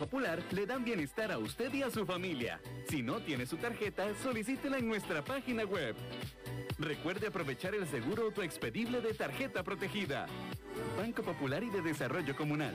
Popular le dan bienestar a usted y a su familia. Si no tiene su tarjeta, solicítela en nuestra página web. Recuerde aprovechar el seguro autoexpedible de tarjeta protegida. Banco Popular y de Desarrollo Comunal.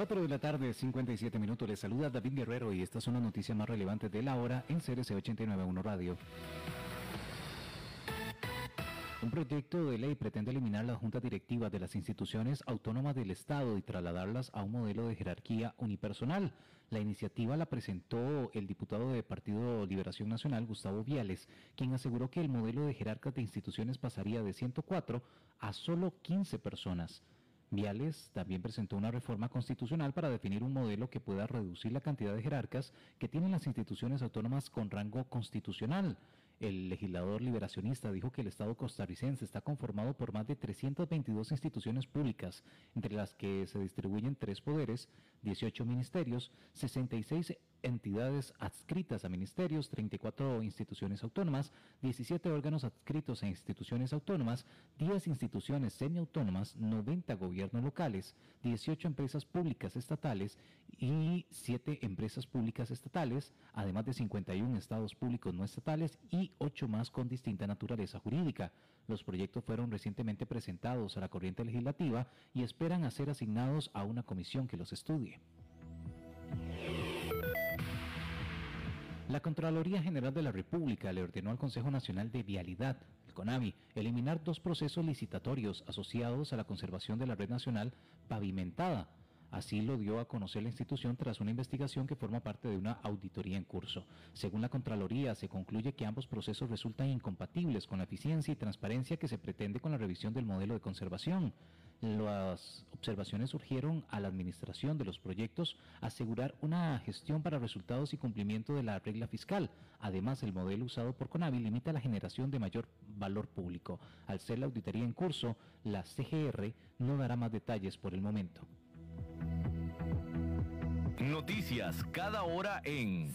4 de la tarde, 57 minutos. Les saluda David Guerrero y estas son las noticias más relevantes de la hora en CRC 891 Radio. Un proyecto de ley pretende eliminar las juntas directivas de las instituciones autónomas del Estado y trasladarlas a un modelo de jerarquía unipersonal. La iniciativa la presentó el diputado de Partido Liberación Nacional, Gustavo Viales, quien aseguró que el modelo de jerarcas de instituciones pasaría de 104 a solo 15 personas. Viales también presentó una reforma constitucional para definir un modelo que pueda reducir la cantidad de jerarcas que tienen las instituciones autónomas con rango constitucional. El legislador liberacionista dijo que el Estado costarricense está conformado por más de 322 instituciones públicas, entre las que se distribuyen tres poderes, 18 ministerios, 66 entidades adscritas a ministerios, 34 instituciones autónomas, 17 órganos adscritos a instituciones autónomas, 10 instituciones semiautónomas, 90 gobiernos locales, 18 empresas públicas estatales y 7 empresas públicas estatales, además de 51 estados públicos no estatales y 8 más con distinta naturaleza jurídica. Los proyectos fueron recientemente presentados a la corriente legislativa y esperan a ser asignados a una comisión que los estudie. La Contraloría General de la República le ordenó al Consejo Nacional de Vialidad, el CONAVI, eliminar dos procesos licitatorios asociados a la conservación de la red nacional pavimentada. Así lo dio a conocer la institución tras una investigación que forma parte de una auditoría en curso. Según la Contraloría, se concluye que ambos procesos resultan incompatibles con la eficiencia y transparencia que se pretende con la revisión del modelo de conservación. Las observaciones surgieron a la administración de los proyectos asegurar una gestión para resultados y cumplimiento de la regla fiscal. Además, el modelo usado por Conavi limita la generación de mayor valor público. Al ser la auditoría en curso, la CGR no dará más detalles por el momento. Noticias cada hora en...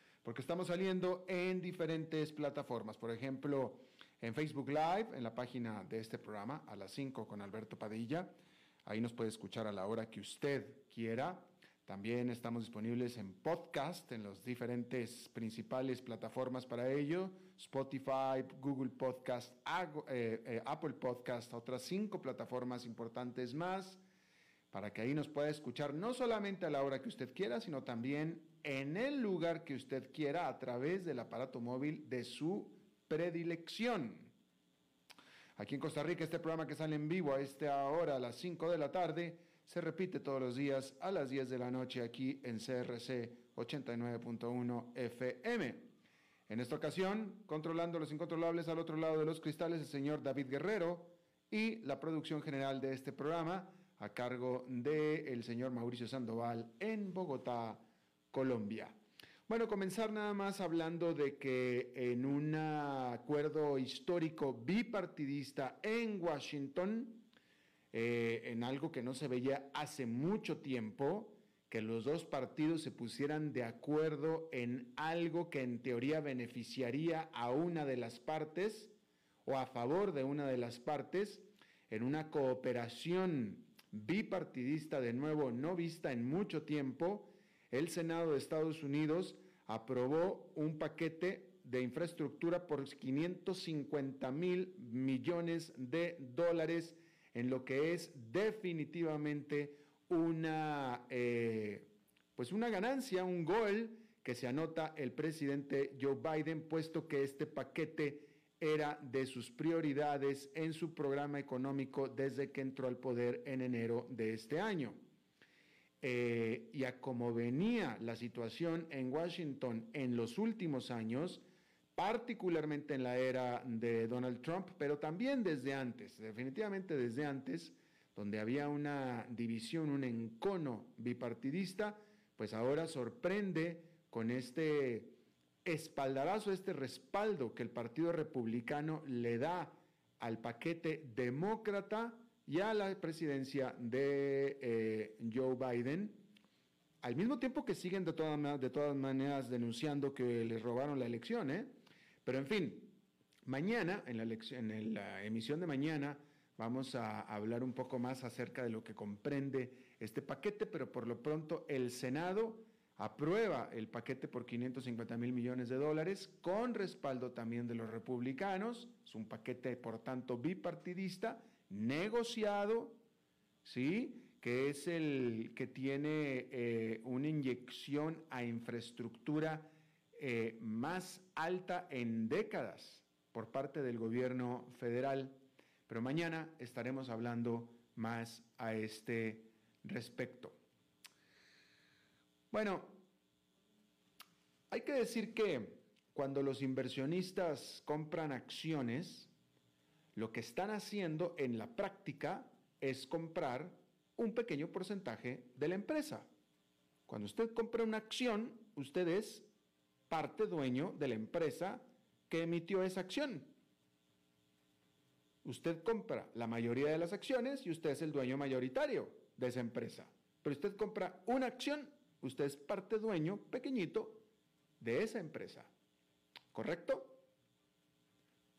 Porque estamos saliendo en diferentes plataformas. Por ejemplo, en Facebook Live, en la página de este programa, a las 5 con Alberto Padilla. Ahí nos puede escuchar a la hora que usted quiera. También estamos disponibles en podcast, en las diferentes principales plataformas para ello, Spotify, Google Podcast, eh, eh, Apple Podcast, otras cinco plataformas importantes más, para que ahí nos pueda escuchar no solamente a la hora que usted quiera, sino también en el lugar que usted quiera a través del aparato móvil de su predilección. Aquí en Costa Rica, este programa que sale en vivo a esta hora, a las 5 de la tarde, se repite todos los días a las 10 de la noche aquí en CRC 89.1 FM. En esta ocasión, controlando los incontrolables al otro lado de los cristales, el señor David Guerrero y la producción general de este programa a cargo del el señor Mauricio Sandoval en Bogotá, Colombia. Bueno, comenzar nada más hablando de que en un acuerdo histórico bipartidista en Washington, eh, en algo que no se veía hace mucho tiempo, que los dos partidos se pusieran de acuerdo en algo que en teoría beneficiaría a una de las partes o a favor de una de las partes, en una cooperación bipartidista de nuevo no vista en mucho tiempo, el Senado de Estados Unidos aprobó un paquete de infraestructura por 550 mil millones de dólares en lo que es definitivamente una, eh, pues una ganancia, un gol que se anota el presidente Joe Biden, puesto que este paquete era de sus prioridades en su programa económico desde que entró al poder en enero de este año. Eh, y a como venía la situación en Washington en los últimos años, particularmente en la era de Donald Trump, pero también desde antes, definitivamente desde antes, donde había una división, un encono bipartidista, pues ahora sorprende con este espaldarazo, este respaldo que el Partido Republicano le da al paquete demócrata y a la presidencia de eh, Joe Biden, al mismo tiempo que siguen de, de todas maneras denunciando que les robaron la elección. ¿eh? Pero en fin, mañana, en la emisión de mañana, vamos a hablar un poco más acerca de lo que comprende este paquete, pero por lo pronto el Senado aprueba el paquete por 550 mil millones de dólares con respaldo también de los republicanos. Es un paquete, por tanto, bipartidista negociado, ¿sí? que es el que tiene eh, una inyección a infraestructura eh, más alta en décadas por parte del gobierno federal. Pero mañana estaremos hablando más a este respecto. Bueno, hay que decir que cuando los inversionistas compran acciones, lo que están haciendo en la práctica es comprar un pequeño porcentaje de la empresa. Cuando usted compra una acción, usted es parte dueño de la empresa que emitió esa acción. Usted compra la mayoría de las acciones y usted es el dueño mayoritario de esa empresa. Pero usted compra una acción, usted es parte dueño pequeñito de esa empresa. ¿Correcto?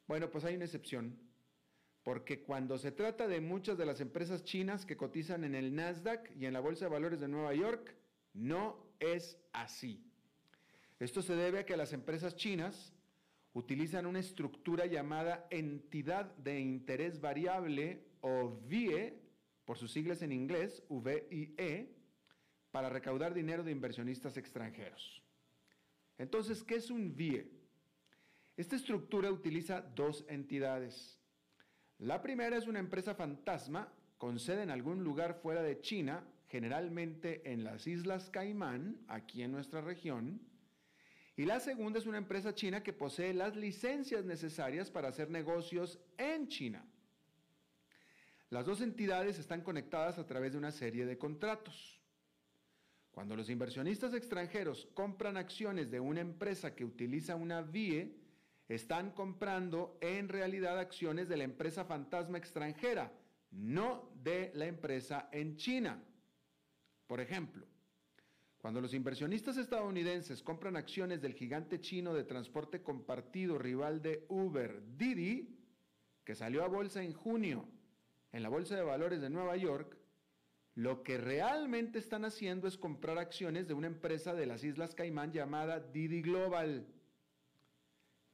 Bueno, pues hay una excepción porque cuando se trata de muchas de las empresas chinas que cotizan en el Nasdaq y en la Bolsa de Valores de Nueva York, no es así. Esto se debe a que las empresas chinas utilizan una estructura llamada entidad de interés variable o VIE, por sus siglas en inglés, VIE, para recaudar dinero de inversionistas extranjeros. Entonces, ¿qué es un VIE? Esta estructura utiliza dos entidades la primera es una empresa fantasma con sede en algún lugar fuera de China, generalmente en las Islas Caimán, aquí en nuestra región. Y la segunda es una empresa china que posee las licencias necesarias para hacer negocios en China. Las dos entidades están conectadas a través de una serie de contratos. Cuando los inversionistas extranjeros compran acciones de una empresa que utiliza una VIE, están comprando en realidad acciones de la empresa fantasma extranjera, no de la empresa en China. Por ejemplo, cuando los inversionistas estadounidenses compran acciones del gigante chino de transporte compartido rival de Uber, Didi, que salió a bolsa en junio en la Bolsa de Valores de Nueva York, lo que realmente están haciendo es comprar acciones de una empresa de las Islas Caimán llamada Didi Global.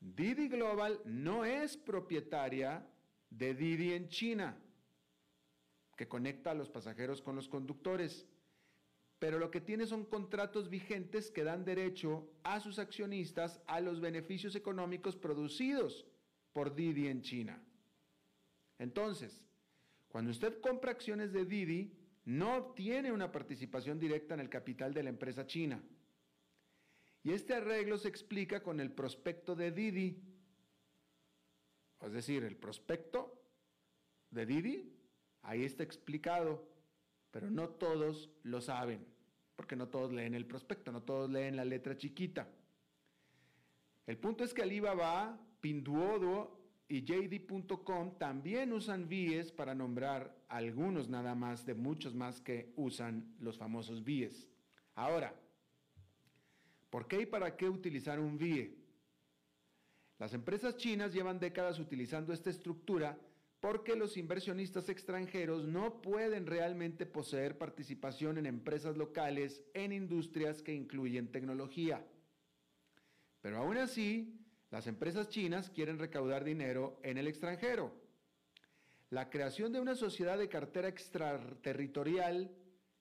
Didi Global no es propietaria de Didi en China, que conecta a los pasajeros con los conductores, pero lo que tiene son contratos vigentes que dan derecho a sus accionistas a los beneficios económicos producidos por Didi en China. Entonces, cuando usted compra acciones de Didi, no obtiene una participación directa en el capital de la empresa china. Y este arreglo se explica con el prospecto de Didi. Es decir, el prospecto de Didi, ahí está explicado, pero no todos lo saben, porque no todos leen el prospecto, no todos leen la letra chiquita. El punto es que Alibaba, Pinduoduo y JD.com también usan VIEs para nombrar algunos nada más de muchos más que usan los famosos VIEs. Ahora, ¿por qué y para qué utilizar un VIE? Las empresas chinas llevan décadas utilizando esta estructura porque los inversionistas extranjeros no pueden realmente poseer participación en empresas locales en industrias que incluyen tecnología. Pero aún así, las empresas chinas quieren recaudar dinero en el extranjero. La creación de una sociedad de cartera extraterritorial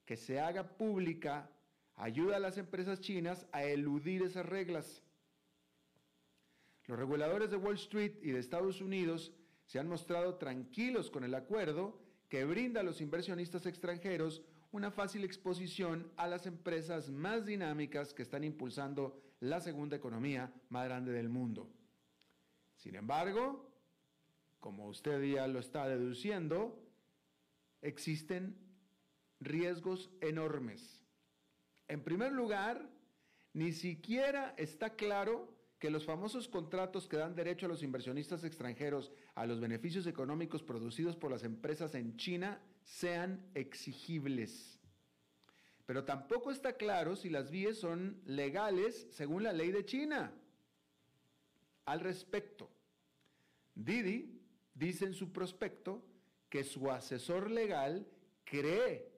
que se haga pública ayuda a las empresas chinas a eludir esas reglas. Los reguladores de Wall Street y de Estados Unidos se han mostrado tranquilos con el acuerdo que brinda a los inversionistas extranjeros una fácil exposición a las empresas más dinámicas que están impulsando la segunda economía más grande del mundo. Sin embargo, como usted ya lo está deduciendo, existen riesgos enormes. En primer lugar, ni siquiera está claro que los famosos contratos que dan derecho a los inversionistas extranjeros a los beneficios económicos producidos por las empresas en China sean exigibles pero tampoco está claro si las vías son legales según la ley de China. Al respecto, Didi dice en su prospecto que su asesor legal cree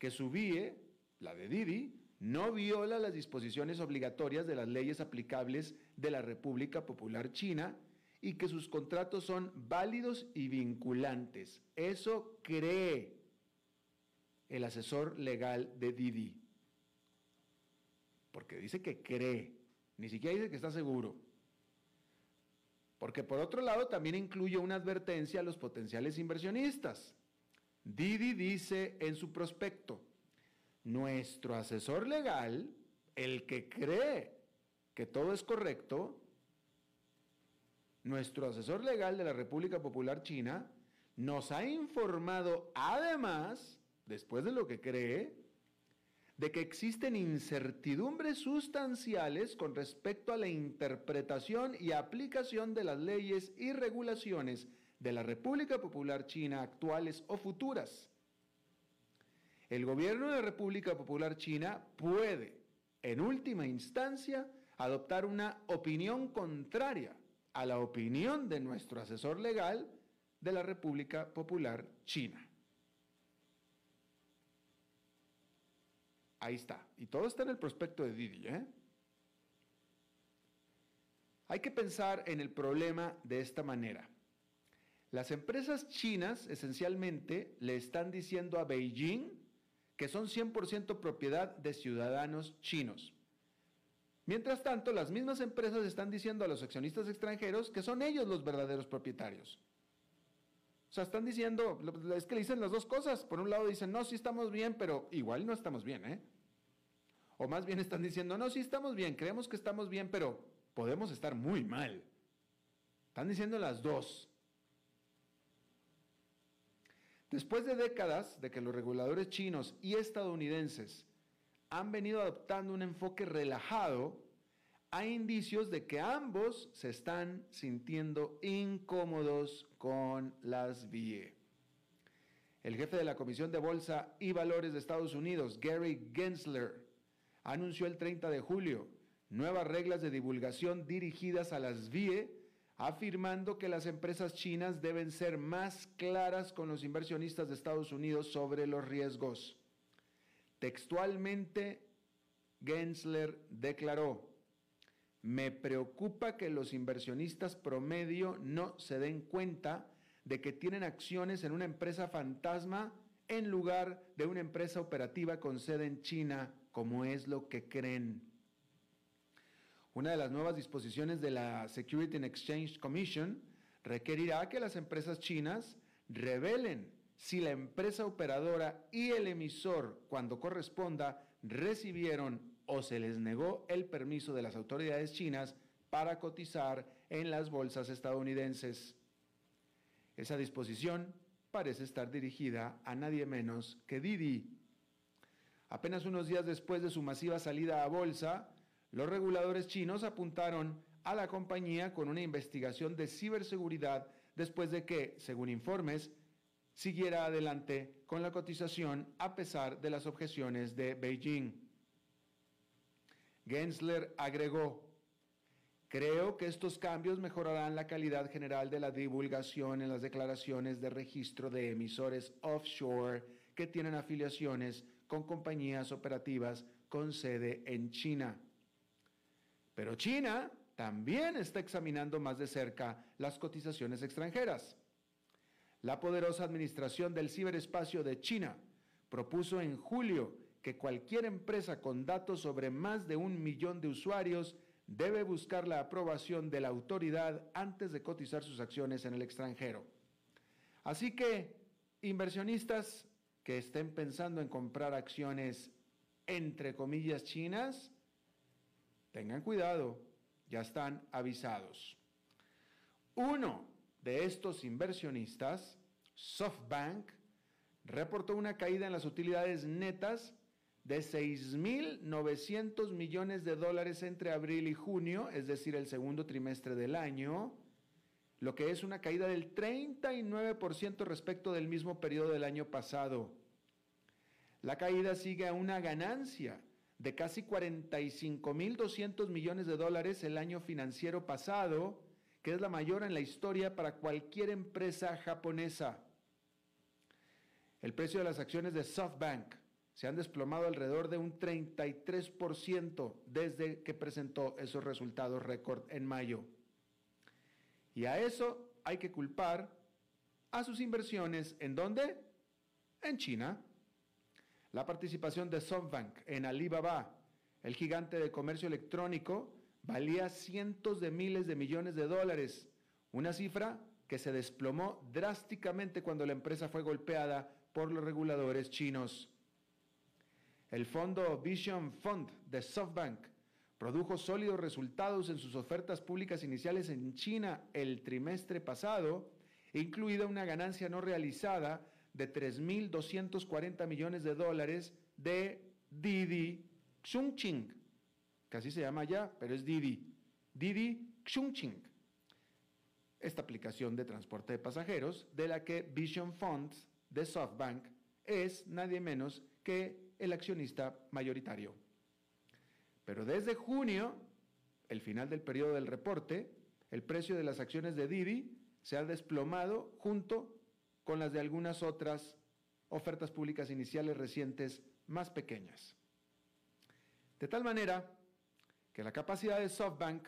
que su VIE, la de Didi, no viola las disposiciones obligatorias de las leyes aplicables de la República Popular China y que sus contratos son válidos y vinculantes. Eso cree el asesor legal de Didi. Porque dice que cree, ni siquiera dice que está seguro. Porque por otro lado también incluye una advertencia a los potenciales inversionistas. Didi dice en su prospecto, nuestro asesor legal, el que cree que todo es correcto, nuestro asesor legal de la República Popular China, nos ha informado además después de lo que cree, de que existen incertidumbres sustanciales con respecto a la interpretación y aplicación de las leyes y regulaciones de la República Popular China actuales o futuras. El gobierno de la República Popular China puede, en última instancia, adoptar una opinión contraria a la opinión de nuestro asesor legal de la República Popular China. Ahí está. Y todo está en el prospecto de Didi. ¿eh? Hay que pensar en el problema de esta manera. Las empresas chinas esencialmente le están diciendo a Beijing que son 100% propiedad de ciudadanos chinos. Mientras tanto, las mismas empresas están diciendo a los accionistas extranjeros que son ellos los verdaderos propietarios. O sea, están diciendo, es que le dicen las dos cosas. Por un lado dicen, no, sí estamos bien, pero igual no estamos bien, ¿eh? O más bien están diciendo, no, sí estamos bien, creemos que estamos bien, pero podemos estar muy mal. Están diciendo las dos. Después de décadas de que los reguladores chinos y estadounidenses han venido adoptando un enfoque relajado, hay indicios de que ambos se están sintiendo incómodos con las VIE. el jefe de la Comisión de Bolsa y Valores de Estados Unidos, Gary Gensler, anunció el 30 de julio nuevas reglas de divulgación dirigidas a las VIE, afirmando que las empresas chinas deben ser más claras con los inversionistas de Estados Unidos sobre los riesgos. Textualmente, Gensler declaró, me preocupa que los inversionistas promedio no se den cuenta de que tienen acciones en una empresa fantasma en lugar de una empresa operativa con sede en China, como es lo que creen. Una de las nuevas disposiciones de la Security and Exchange Commission requerirá que las empresas chinas revelen si la empresa operadora y el emisor, cuando corresponda, recibieron o se les negó el permiso de las autoridades chinas para cotizar en las bolsas estadounidenses. Esa disposición parece estar dirigida a nadie menos que Didi. Apenas unos días después de su masiva salida a bolsa, los reguladores chinos apuntaron a la compañía con una investigación de ciberseguridad después de que, según informes, siguiera adelante con la cotización a pesar de las objeciones de Beijing. Gensler agregó, Creo que estos cambios mejorarán la calidad general de la divulgación en las declaraciones de registro de emisores offshore que tienen afiliaciones con compañías operativas con sede en China. Pero China también está examinando más de cerca las cotizaciones extranjeras. La poderosa administración del ciberespacio de China propuso en julio que cualquier empresa con datos sobre más de un millón de usuarios debe buscar la aprobación de la autoridad antes de cotizar sus acciones en el extranjero. Así que, inversionistas que estén pensando en comprar acciones entre comillas chinas, tengan cuidado, ya están avisados. Uno de estos inversionistas, SoftBank, reportó una caída en las utilidades netas de 6.900 millones de dólares entre abril y junio, es decir, el segundo trimestre del año, lo que es una caída del 39% respecto del mismo periodo del año pasado. La caída sigue a una ganancia de casi 45.200 millones de dólares el año financiero pasado, que es la mayor en la historia para cualquier empresa japonesa. El precio de las acciones de SoftBank se han desplomado alrededor de un 33% desde que presentó esos resultados récord en mayo. Y a eso hay que culpar a sus inversiones en dónde? En China. La participación de SoftBank en Alibaba, el gigante de comercio electrónico, valía cientos de miles de millones de dólares, una cifra que se desplomó drásticamente cuando la empresa fue golpeada por los reguladores chinos. El fondo Vision Fund de SoftBank produjo sólidos resultados en sus ofertas públicas iniciales en China el trimestre pasado, incluida una ganancia no realizada de 3.240 millones de dólares de Didi Xunqing, que así se llama ya, pero es Didi, Didi Xunqing. Esta aplicación de transporte de pasajeros, de la que Vision Funds de SoftBank es nadie menos que el accionista mayoritario. Pero desde junio, el final del periodo del reporte, el precio de las acciones de Didi se ha desplomado junto con las de algunas otras ofertas públicas iniciales recientes más pequeñas. De tal manera que la capacidad de SoftBank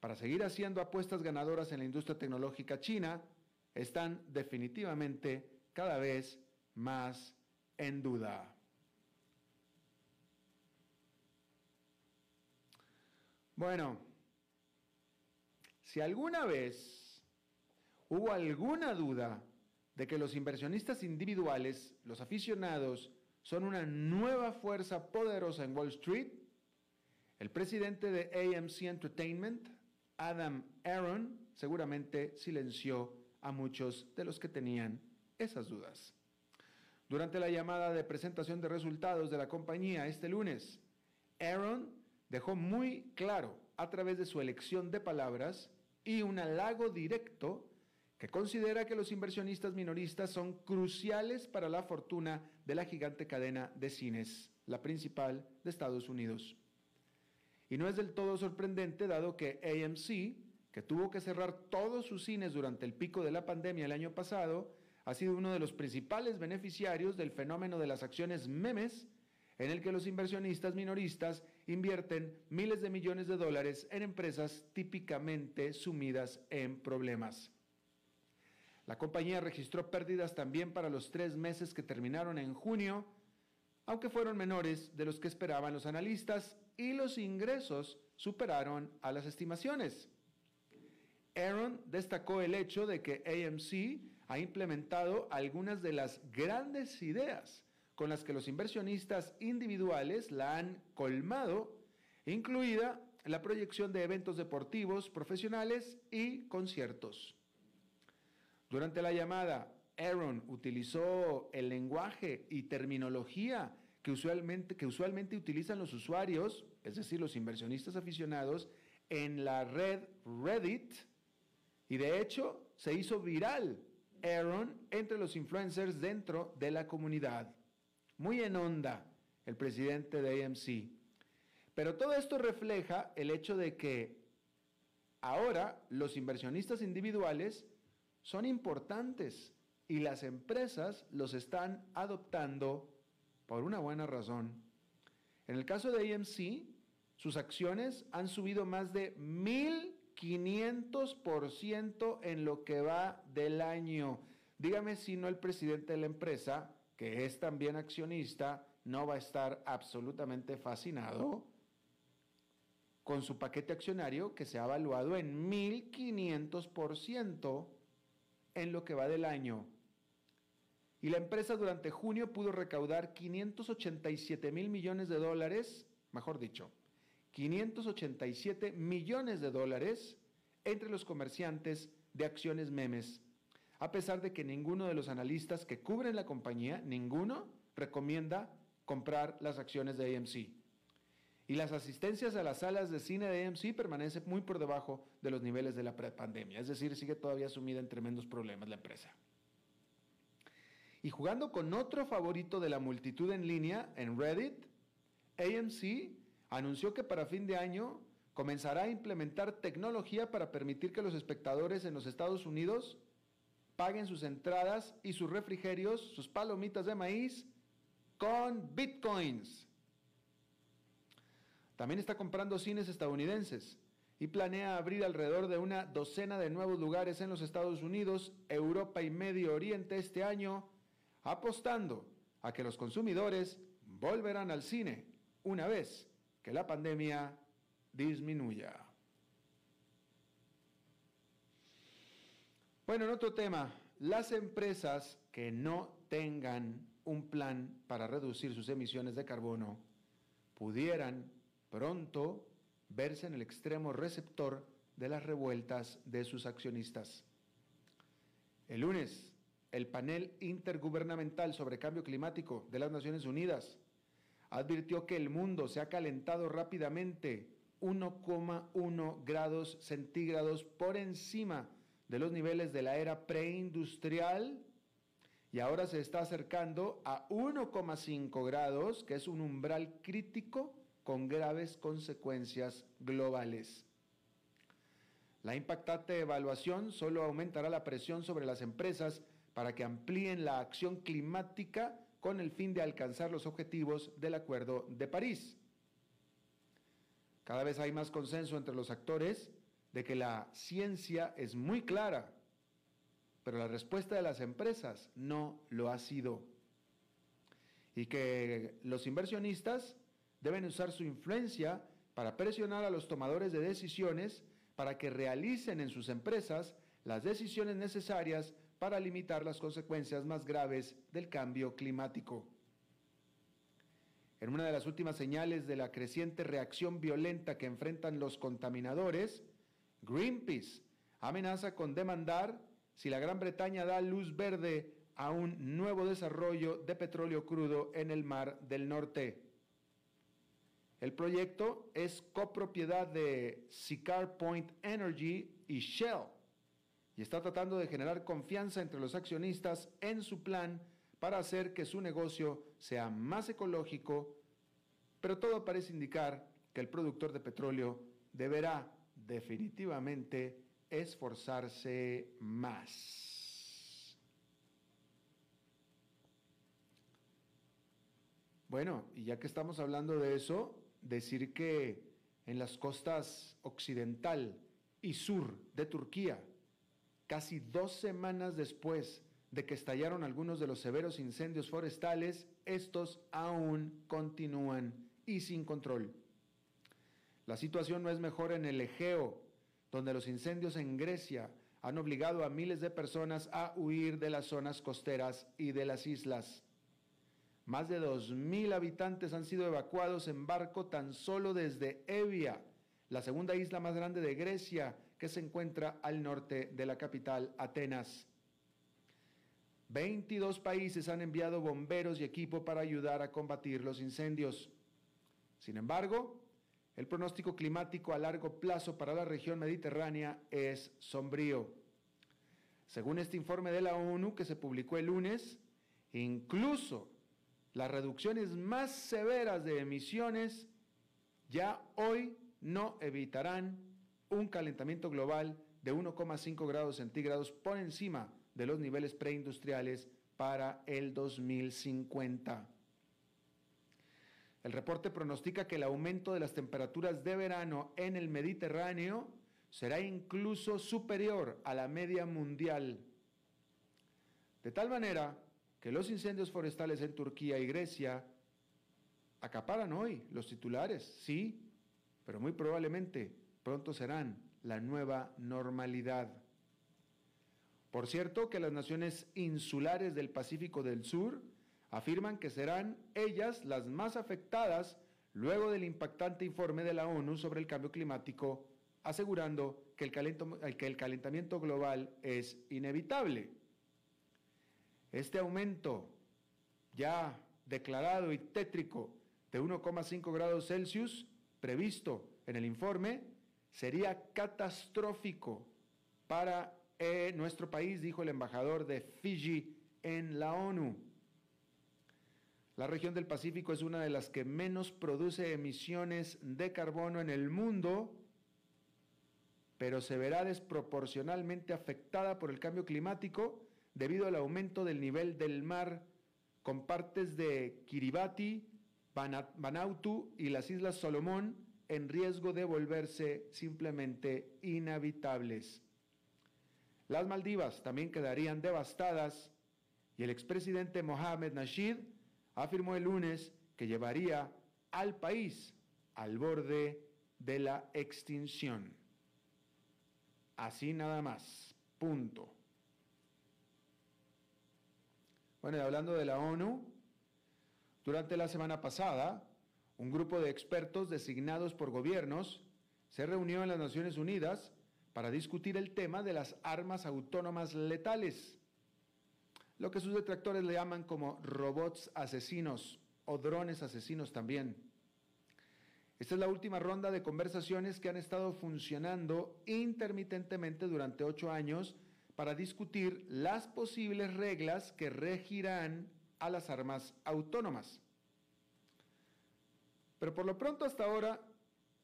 para seguir haciendo apuestas ganadoras en la industria tecnológica china están definitivamente cada vez más en duda. Bueno, si alguna vez hubo alguna duda de que los inversionistas individuales, los aficionados, son una nueva fuerza poderosa en Wall Street, el presidente de AMC Entertainment, Adam Aaron, seguramente silenció a muchos de los que tenían esas dudas. Durante la llamada de presentación de resultados de la compañía este lunes, Aaron dejó muy claro a través de su elección de palabras y un halago directo que considera que los inversionistas minoristas son cruciales para la fortuna de la gigante cadena de cines, la principal de Estados Unidos. Y no es del todo sorprendente dado que AMC, que tuvo que cerrar todos sus cines durante el pico de la pandemia el año pasado, ha sido uno de los principales beneficiarios del fenómeno de las acciones memes, en el que los inversionistas minoristas invierten miles de millones de dólares en empresas típicamente sumidas en problemas. La compañía registró pérdidas también para los tres meses que terminaron en junio, aunque fueron menores de los que esperaban los analistas y los ingresos superaron a las estimaciones. Aaron destacó el hecho de que AMC ha implementado algunas de las grandes ideas con las que los inversionistas individuales la han colmado, incluida la proyección de eventos deportivos, profesionales y conciertos. Durante la llamada, Aaron utilizó el lenguaje y terminología que usualmente, utilizan los usuarios, es decir, los inversionistas aficionados, en la red Reddit, y de hecho se hizo viral Aaron entre los influencers dentro de la comunidad. Muy en onda el presidente de AMC. Pero todo esto refleja el hecho de que ahora los inversionistas individuales son importantes y las empresas los están adoptando por una buena razón. En el caso de AMC, sus acciones han subido más de 1.500% en lo que va del año. Dígame si no el presidente de la empresa, que es también accionista, no va a estar absolutamente fascinado con su paquete accionario que se ha evaluado en 1.500% en lo que va del año. Y la empresa durante junio pudo recaudar 587 mil millones de dólares, mejor dicho, 587 millones de dólares entre los comerciantes de acciones memes, a pesar de que ninguno de los analistas que cubren la compañía, ninguno, recomienda comprar las acciones de AMC. Y las asistencias a las salas de cine de AMC permanecen muy por debajo de los niveles de la prepandemia, es decir, sigue todavía sumida en tremendos problemas la empresa. Y jugando con otro favorito de la multitud en línea, en Reddit, AMC anunció que para fin de año comenzará a implementar tecnología para permitir que los espectadores en los Estados Unidos paguen sus entradas y sus refrigerios, sus palomitas de maíz, con bitcoins. También está comprando cines estadounidenses y planea abrir alrededor de una docena de nuevos lugares en los Estados Unidos, Europa y Medio Oriente este año, apostando a que los consumidores volverán al cine una vez que la pandemia disminuya. Bueno, en otro tema, las empresas que no tengan un plan para reducir sus emisiones de carbono pudieran pronto verse en el extremo receptor de las revueltas de sus accionistas. El lunes, el panel intergubernamental sobre cambio climático de las Naciones Unidas advirtió que el mundo se ha calentado rápidamente 1,1 grados centígrados por encima de los niveles de la era preindustrial y ahora se está acercando a 1,5 grados, que es un umbral crítico con graves consecuencias globales. La impactante evaluación solo aumentará la presión sobre las empresas para que amplíen la acción climática con el fin de alcanzar los objetivos del Acuerdo de París. Cada vez hay más consenso entre los actores de que la ciencia es muy clara, pero la respuesta de las empresas no lo ha sido. Y que los inversionistas deben usar su influencia para presionar a los tomadores de decisiones para que realicen en sus empresas las decisiones necesarias para limitar las consecuencias más graves del cambio climático. En una de las últimas señales de la creciente reacción violenta que enfrentan los contaminadores, Greenpeace amenaza con demandar si la Gran Bretaña da luz verde a un nuevo desarrollo de petróleo crudo en el Mar del Norte. El proyecto es copropiedad de Siccar Point Energy y Shell y está tratando de generar confianza entre los accionistas en su plan para hacer que su negocio sea más ecológico, pero todo parece indicar que el productor de petróleo deberá definitivamente esforzarse más. Bueno, y ya que estamos hablando de eso, decir que en las costas occidental y sur de Turquía, casi dos semanas después de que estallaron algunos de los severos incendios forestales, estos aún continúan y sin control. La situación no es mejor en el Egeo, donde los incendios en Grecia han obligado a miles de personas a huir de las zonas costeras y de las islas. Más de 2.000 habitantes han sido evacuados en barco tan solo desde Evia, la segunda isla más grande de Grecia, que se encuentra al norte de la capital, Atenas. 22 países han enviado bomberos y equipo para ayudar a combatir los incendios. Sin embargo, el pronóstico climático a largo plazo para la región mediterránea es sombrío. Según este informe de la ONU que se publicó el lunes, incluso las reducciones más severas de emisiones ya hoy no evitarán un calentamiento global de 1,5 grados centígrados por encima de los niveles preindustriales para el 2050. El reporte pronostica que el aumento de las temperaturas de verano en el Mediterráneo será incluso superior a la media mundial. De tal manera que los incendios forestales en Turquía y Grecia acaparan hoy los titulares, sí, pero muy probablemente pronto serán la nueva normalidad. Por cierto, que las naciones insulares del Pacífico del Sur afirman que serán ellas las más afectadas luego del impactante informe de la ONU sobre el cambio climático, asegurando que el, calentamiento global es inevitable. Este aumento ya declarado y tétrico de 1,5 grados Celsius previsto en el informe sería catastrófico para eh, nuestro país, dijo el embajador de Fiji en la ONU. La región del Pacífico es una de las que menos produce emisiones de carbono en el mundo, pero se verá desproporcionalmente afectada por el cambio climático debido al aumento del nivel del mar con partes de Kiribati, Vanuatu y las Islas Solomón en riesgo de volverse simplemente inhabitables. Las Maldivas también quedarían devastadas y el expresidente Mohamed Nasheed afirmó el lunes que llevaría al país al borde de la extinción. Así nada más. Punto. Bueno, y hablando de la ONU, durante la semana pasada, un grupo de expertos designados por gobiernos se reunió en las Naciones Unidas para discutir el tema de las armas autónomas letales, lo que sus detractores le llaman como robots asesinos o drones asesinos también. Esta es la última ronda de conversaciones que han estado funcionando intermitentemente durante ocho años para discutir las posibles reglas que regirán a las armas autónomas. Pero por lo pronto hasta ahora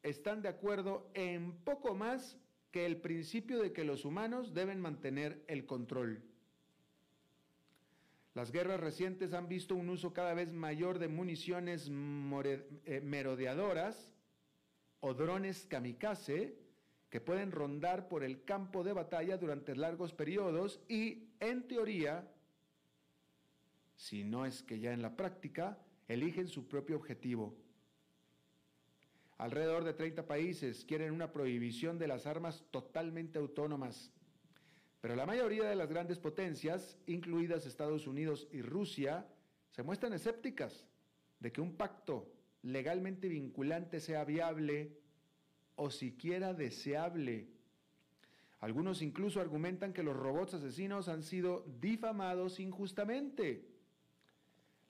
están de acuerdo en poco más que el principio de que los humanos deben mantener el control. Las guerras recientes han visto un uso cada vez mayor de municiones eh, merodeadoras o drones kamikaze que pueden rondar por el campo de batalla durante largos periodos y, en teoría, si no es que ya en la práctica, eligen su propio objetivo. Alrededor de 30 países quieren una prohibición de las armas totalmente autónomas. Pero la mayoría de las grandes potencias, incluidas Estados Unidos y Rusia, se muestran escépticas de que un pacto legalmente vinculante sea viable o siquiera deseable. Algunos incluso argumentan que los robots asesinos han sido difamados injustamente.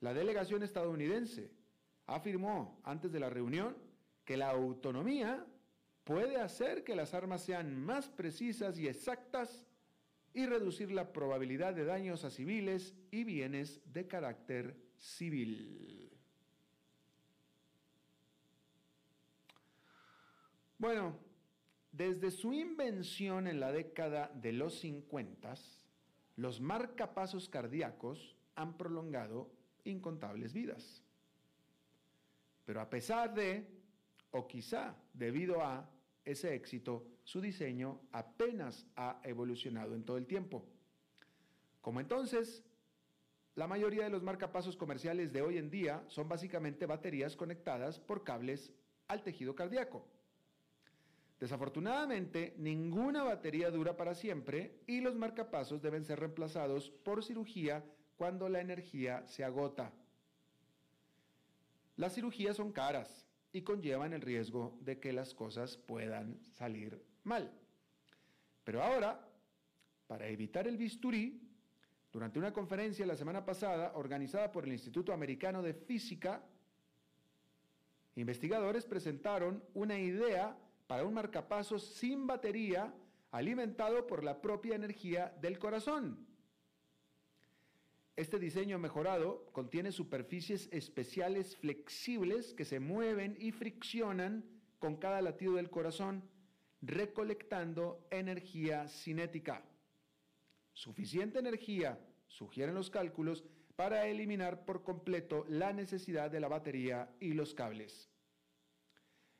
La delegación estadounidense afirmó antes de la reunión que la autonomía puede hacer que las armas sean más precisas y exactas y reducir la probabilidad de daños a civiles y bienes de carácter civil. Bueno, desde su invención en la década de los 50, los marcapasos cardíacos han prolongado incontables vidas. Pero a pesar de, o quizá debido a ese éxito, su diseño apenas ha evolucionado en todo el tiempo. Como entonces, la mayoría de los marcapasos comerciales de hoy en día son básicamente baterías conectadas por cables al tejido cardíaco. Desafortunadamente, ninguna batería dura para siempre y los marcapasos deben ser reemplazados por cirugía cuando la energía se agota. Las cirugías son caras y conllevan el riesgo de que las cosas puedan salir mal. Pero ahora, para evitar el bisturí, durante una conferencia la semana pasada organizada por el Instituto Americano de Física, investigadores presentaron una idea para un marcapasos sin batería alimentado por la propia energía del corazón. Este diseño mejorado contiene superficies especiales flexibles que se mueven y friccionan con cada latido del corazón, recolectando energía cinética. Suficiente energía, sugieren los cálculos, para eliminar por completo la necesidad de la batería y los cables.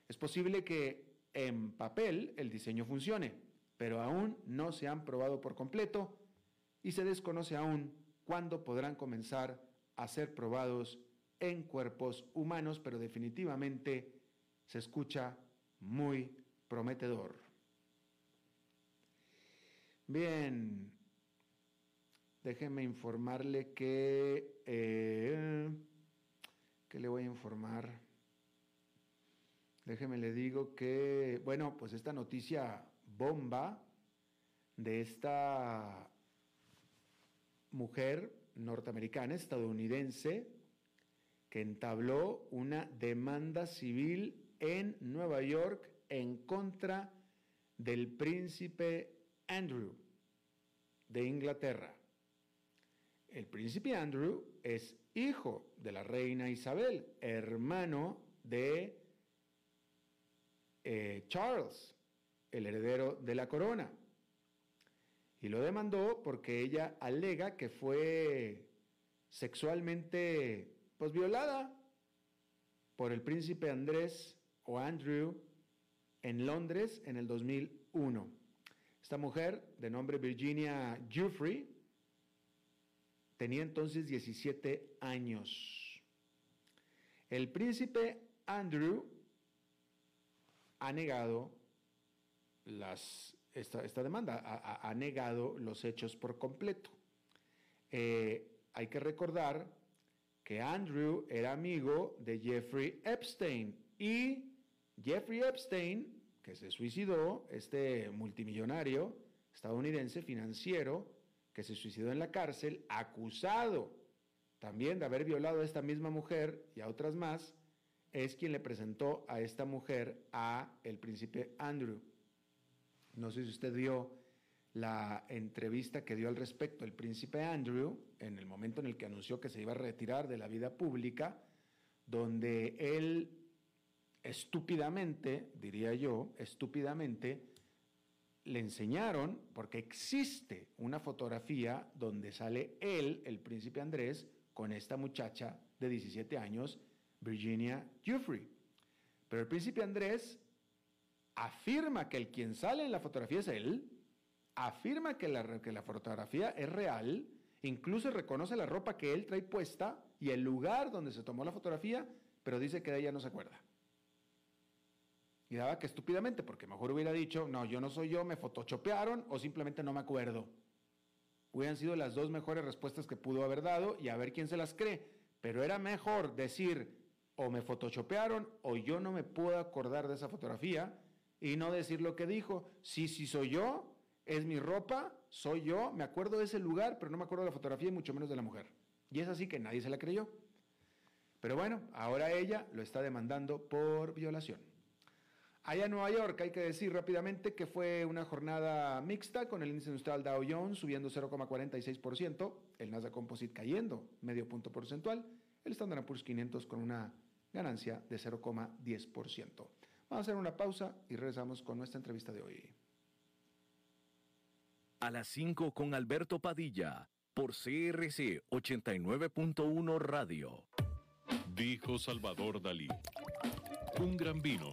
Es posible que en papel el diseño funcione, pero aún no se han probado por completo y se desconoce aún cuándo podrán comenzar a ser probados en cuerpos humanos, pero definitivamente se escucha muy prometedor. Bien, déjenme informarle que... Eh, ¿Qué le voy a informar? Déjeme le digo que, bueno, pues esta noticia bomba de esta mujer norteamericana, estadounidense, que entabló una demanda civil en Nueva York en contra del príncipe Andrew de Inglaterra. El príncipe Andrew es hijo de la reina Isabel, hermano de eh, Charles, el heredero de la corona. Y lo demandó porque ella alega que fue sexualmente pues, violada por el príncipe Andrés o Andrew en Londres en el 2001. Esta mujer, de nombre Virginia Jeffrey, tenía entonces 17 años. El príncipe Andrew ha negado esta, demanda, ha, negado los hechos por completo. Eh, hay que recordar que Andrew era amigo de Jeffrey Epstein y Jeffrey Epstein, que se suicidó, este multimillonario estadounidense financiero, que se suicidó en la cárcel, acusado también de haber violado a esta misma mujer y a otras más, es quien le presentó a esta mujer a el príncipe Andrew. No sé si usted vio la entrevista que dio al respecto el príncipe Andrew en el momento en el que anunció que se iba a retirar de la vida pública, donde él estúpidamente, diría yo, estúpidamente, le enseñaron, porque existe una fotografía donde sale él, el príncipe Andrés, con esta muchacha de 17 años, Virginia Jeffrey. Pero el príncipe Andrés afirma que el quien sale en la fotografía es él, afirma que la, que la fotografía es real, incluso reconoce la ropa que él trae puesta y el lugar donde se tomó la fotografía, pero dice que de ella no se acuerda. Y daba que estúpidamente, porque mejor hubiera dicho, no, yo no soy yo, me photoshopearon o simplemente no me acuerdo. Hubieran sido las dos mejores respuestas que pudo haber dado y a ver quién se las cree. Pero era mejor decir, o me photoshopearon o yo no me puedo acordar de esa fotografía y no decir lo que dijo. Sí, sí soy yo, es mi ropa, soy yo, me acuerdo de ese lugar, pero no me acuerdo de la fotografía y mucho menos de la mujer. Y es así que nadie se la creyó. Pero bueno, ahora ella lo está demandando por violación. Allá en Nueva York hay que decir rápidamente que fue una jornada mixta con el índice industrial Dow Jones subiendo 0,46%, el Nasdaq Composite cayendo medio punto porcentual, el Standard Poor's 500 con una ganancia de 0,10%. Vamos a hacer una pausa y regresamos con nuestra entrevista de hoy. A las 5 con Alberto Padilla por CRC 89.1 Radio. Dijo Salvador Dalí. Un gran vino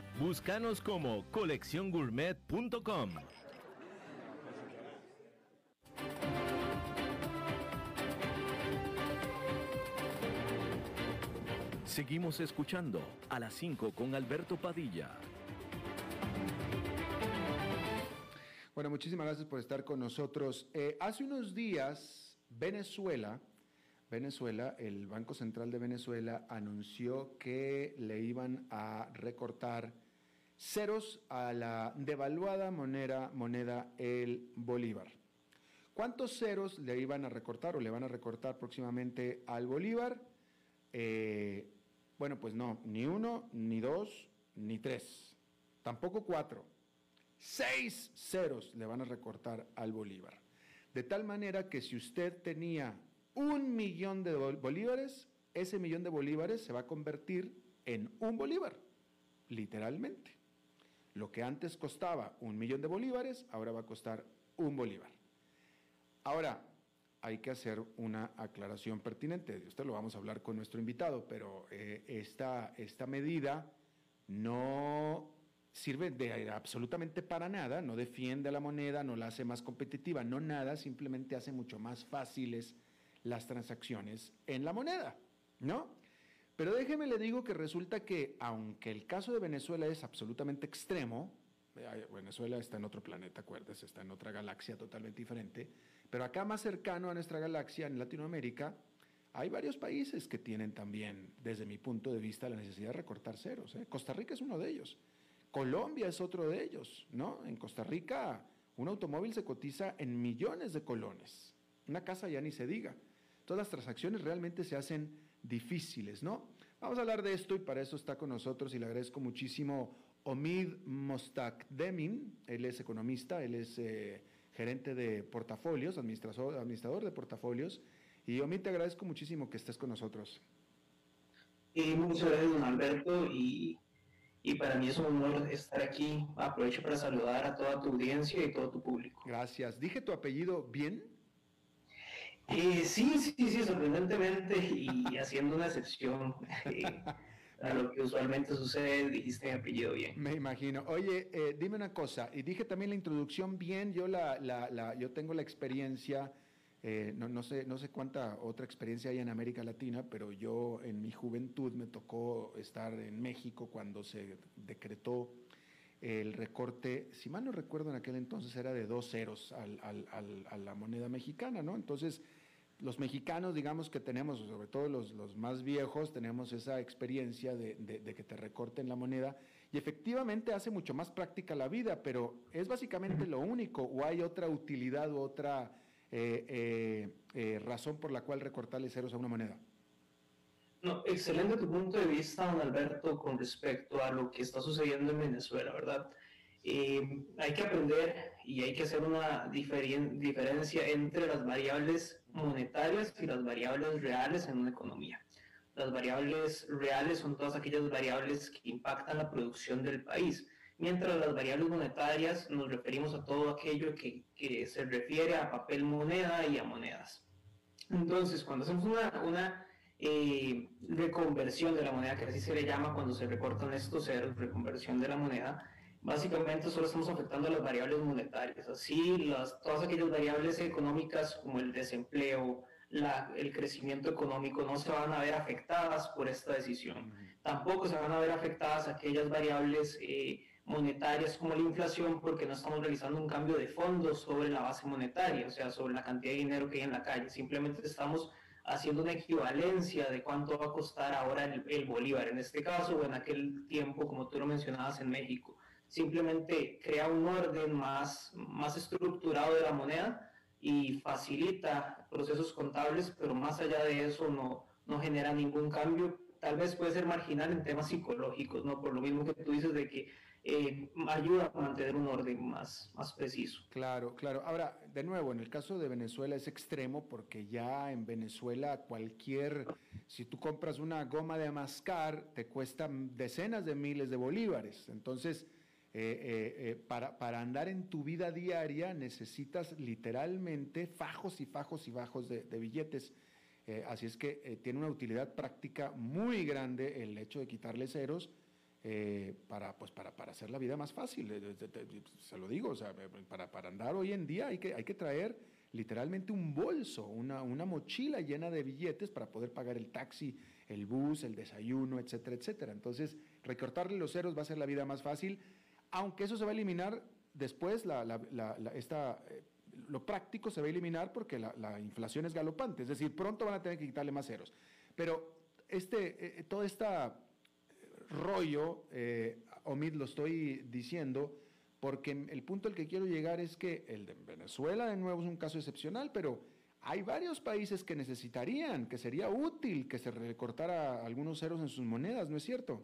Búscanos como colecciongourmet.com. Seguimos escuchando a las 5 con Alberto Padilla. Bueno, muchísimas gracias por estar con nosotros. Eh, hace unos días, Venezuela, Venezuela, el Banco Central de Venezuela anunció que le iban a recortar ceros a la devaluada moneda, moneda el bolívar. ¿Cuántos ceros le iban a recortar o le van a recortar próximamente al bolívar? Eh, bueno, pues no, ni uno, ni dos, ni tres, tampoco cuatro. Seis ceros le van a recortar al bolívar. De tal manera que si usted tenía un millón de bolívares, ese millón de bolívares se va a convertir en un bolívar, literalmente. Lo que antes costaba un millón de bolívares, ahora va a costar un bolívar. Ahora, hay que hacer una aclaración pertinente. De esto lo vamos a hablar con nuestro invitado, pero eh, esta, esta medida no sirve de absolutamente para nada, no defiende a la moneda, no la hace más competitiva, no nada, simplemente hace mucho más fáciles las transacciones en la moneda, ¿no? Pero déjeme le digo que resulta que aunque el caso de Venezuela es absolutamente extremo, Venezuela está en otro planeta, acuérdese, está en otra galaxia totalmente diferente, pero acá más cercano a nuestra galaxia, en Latinoamérica, hay varios países que tienen también, desde mi punto de vista, la necesidad de recortar ceros. ¿eh? Costa Rica es uno de ellos. Colombia es otro de ellos, ¿no? En Costa Rica un automóvil se cotiza en millones de colones. Una casa ya ni se diga todas las transacciones realmente se hacen difíciles, ¿no? Vamos a hablar de esto y para eso está con nosotros y le agradezco muchísimo Omid Mostakdemin, él es economista, él es eh, gerente de portafolios, administrador, administrador de portafolios. Y Omid, te agradezco muchísimo que estés con nosotros. Y muchas gracias, don Alberto, y, y para mí es un honor estar aquí. Aprovecho para saludar a toda tu audiencia y todo tu público. Gracias. ¿Dije tu apellido bien? Eh, sí, sí, sí, sorprendentemente y haciendo una excepción eh, a lo que usualmente sucede, dijiste mi apellido bien. Me imagino. Oye, eh, dime una cosa, y dije también la introducción bien, yo, la, la, yo tengo la experiencia, no, no, sé, no sé cuánta otra experiencia hay en América Latina, pero yo en mi juventud me tocó estar en México cuando se decretó el recorte, si mal no recuerdo en aquel entonces era de dos ceros al, a la moneda mexicana, ¿no? Entonces, los mexicanos, digamos que tenemos, sobre todo los, más viejos, tenemos esa experiencia de, que te recorten la moneda y efectivamente hace mucho más práctica la vida, pero es básicamente lo único o hay otra utilidad o otra eh, eh, eh, razón por la cual recortarle ceros a una moneda. No, excelente tu punto de vista, don Alberto, con respecto a lo que está sucediendo en Venezuela, ¿verdad? Eh, hay que aprender y hay que hacer una diferencia entre las variables monetarias y las variables reales en una economía. Las variables reales son todas aquellas variables que impactan la producción del país, mientras las variables monetarias nos referimos a todo aquello que, que se refiere a papel moneda y a monedas. Entonces, cuando hacemos una, una eh, reconversión de la moneda, que así se le llama cuando se recortan estos ceros, reconversión de la moneda, básicamente solo estamos afectando a las variables monetarias. Así, las, todas aquellas variables económicas como el desempleo, la, el crecimiento económico no se van a ver afectadas por esta decisión. Tampoco se van a ver afectadas aquellas variables eh, monetarias como la inflación porque no estamos realizando un cambio de fondos sobre la base monetaria, o sea, sobre la cantidad de dinero que hay en la calle. Simplemente estamos haciendo una equivalencia de cuánto va a costar ahora el, bolívar en este caso o en aquel tiempo, como tú lo mencionabas, en México simplemente crea un orden más, más estructurado de la moneda y facilita procesos contables, pero más allá de eso no, no genera ningún cambio. Tal vez puede ser marginal en temas psicológicos, ¿no? Por lo mismo que tú dices de que eh, ayuda a mantener un orden más, más preciso. Claro, claro. Ahora, de nuevo, en el caso de Venezuela es extremo porque ya en Venezuela cualquier, si tú compras una goma de mascar, te cuesta decenas de miles de bolívares. Entonces, eh, eh, eh, para, para, andar en tu vida diaria necesitas literalmente fajos y fajos y bajos de, billetes. así es que tiene una utilidad práctica muy grande el hecho de quitarle ceros para, pues para, para, hacer la vida más fácil. se lo digo, o sea, para, para, andar hoy en día hay que, hay que traer literalmente un bolso, una, una mochila llena de billetes para poder pagar el taxi, el bus, el desayuno, etcétera, etcétera. Entonces, recortarle los ceros va a hacer la vida más fácil aunque eso se va a eliminar después, eh, lo práctico se va a eliminar porque la, inflación es galopante, es decir, pronto van a tener que quitarle más ceros. Pero este, eh, todo este rollo, eh, Omid, lo estoy diciendo porque el punto al que quiero llegar es que el de Venezuela, de nuevo, es un caso excepcional, pero hay varios países que necesitarían, que sería útil que se recortara algunos ceros en sus monedas, ¿no es cierto?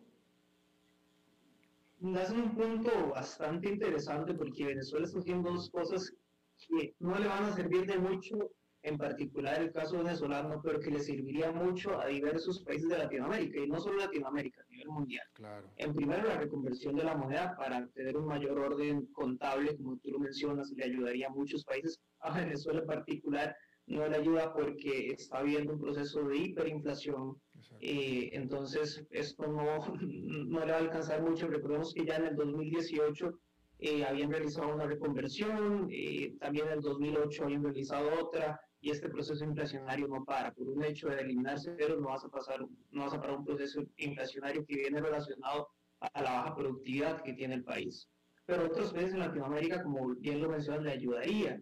das un punto bastante interesante porque Venezuela está haciendo dos cosas que no le van a servir de mucho, en particular el caso venezolano, pero que le serviría mucho a diversos países de Latinoamérica, y no solo Latinoamérica, a nivel mundial. Claro. En primero, la reconversión de la moneda para tener un mayor orden contable, como tú lo mencionas, le ayudaría a muchos países, a Venezuela en particular, no le ayuda porque está habiendo un proceso de hiperinflación. Eh, entonces, esto no, no le va a alcanzar mucho. Recordemos que ya en el 2018 eh, habían realizado una reconversión, eh, también en el 2008 habían realizado otra, y este proceso inflacionario no para. Por un hecho de eliminarse pero no vas a pasar, no vas a parar un proceso inflacionario que viene relacionado a la baja productividad que tiene el país. Pero otros países en Latinoamérica, como bien lo mencionas, le ayudaría.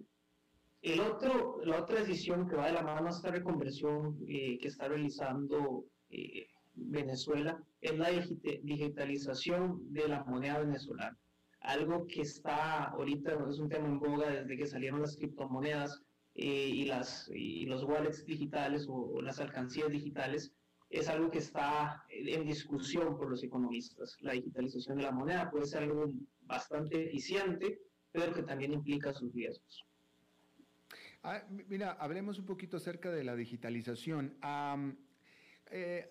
El otro, la otra decisión que va de la mano a esta reconversión eh, que está realizando eh, Venezuela es la digitalización de la moneda venezolana. Algo que está ahorita, es un tema en boga desde que salieron las criptomonedas eh, y, las, y los wallets digitales o, las alcancías digitales, es algo que está en discusión por los economistas. La digitalización de la moneda puede ser algo bastante eficiente, pero que también implica sus riesgos. Ah, mira, hablemos un poquito acerca de la digitalización. Eh,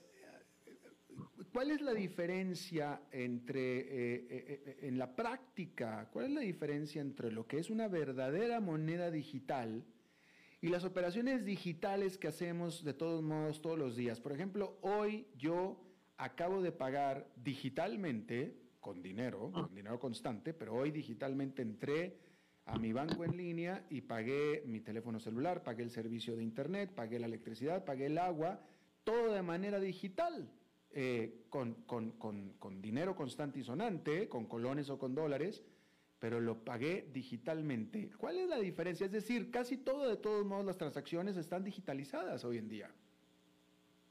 ¿Cuál es la diferencia entre, eh, eh, en la práctica, cuál es la diferencia entre lo que es una verdadera moneda digital y las operaciones digitales que hacemos de todos modos todos los días? Por ejemplo, hoy yo acabo de pagar digitalmente, con dinero, con dinero constante, pero hoy digitalmente entré a mi banco en línea y pagué mi teléfono celular, pagué el servicio de internet, pagué la electricidad, pagué el agua, todo de manera digital, eh, con, con, dinero constante y sonante, con colones o con dólares, pero lo pagué digitalmente. ¿Cuál es la diferencia? Es decir, casi todo, de todos modos, las transacciones están digitalizadas hoy en día.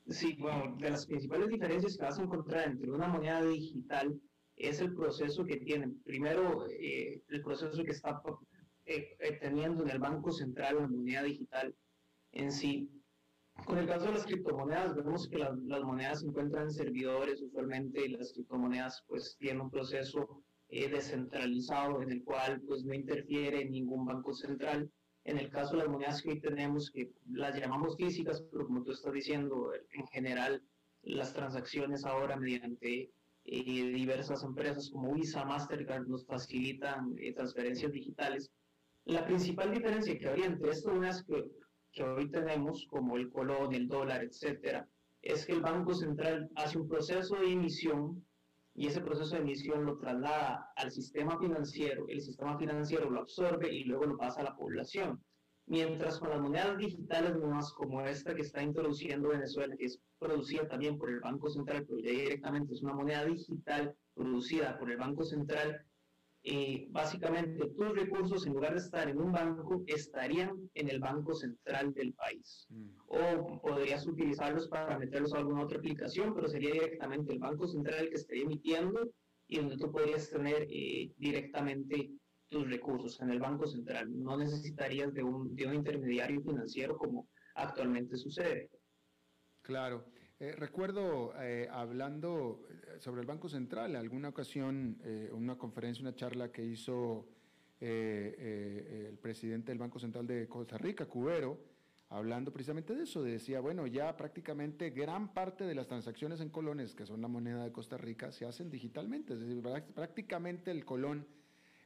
Sí, bueno, de las principales diferencias que vas a encontrar entre una moneda digital es el proceso que tienen. Primero, eh, el proceso que está eh, eh, teniendo en el Banco Central la moneda digital en sí. Con el caso de las criptomonedas, vemos que las, monedas se encuentran en servidores usualmente y las criptomonedas pues tienen un proceso eh, descentralizado en el cual pues no interfiere ningún banco central. En el caso de las monedas que hoy tenemos, que las llamamos físicas, pero como tú estás diciendo, en general las transacciones ahora mediante eh, diversas empresas como Visa, Mastercard nos facilitan eh, transferencias digitales. La principal diferencia que habría entre estas monedas que que hoy tenemos, como el colón, el dólar, etcétera, es que el Banco Central hace un proceso de emisión y ese proceso de emisión lo traslada al sistema financiero, el sistema financiero lo absorbe y luego lo pasa a la población. Mientras con las monedas digitales nuevas como esta que está introduciendo Venezuela, que es producida también por el Banco Central, pero ya directamente es una moneda digital producida por el Banco Central, eh, básicamente tus recursos en lugar de estar en un banco estarían en el banco central del país. Mm. O podrías utilizarlos para meterlos a alguna otra aplicación, pero sería directamente el banco central el que estaría emitiendo y donde tú podrías tener eh, directamente tus recursos en el banco central. No necesitarías de un, de un intermediario financiero como actualmente sucede. Claro. Eh, recuerdo eh, hablando eh, sobre el Banco Central, en alguna ocasión, una conferencia, una charla que hizo el presidente del Banco Central de Costa Rica, Cubero, hablando precisamente de eso, decía, bueno, ya prácticamente gran parte de las transacciones en colones, que son la moneda de Costa Rica, se hacen digitalmente, es decir, prácticamente el colón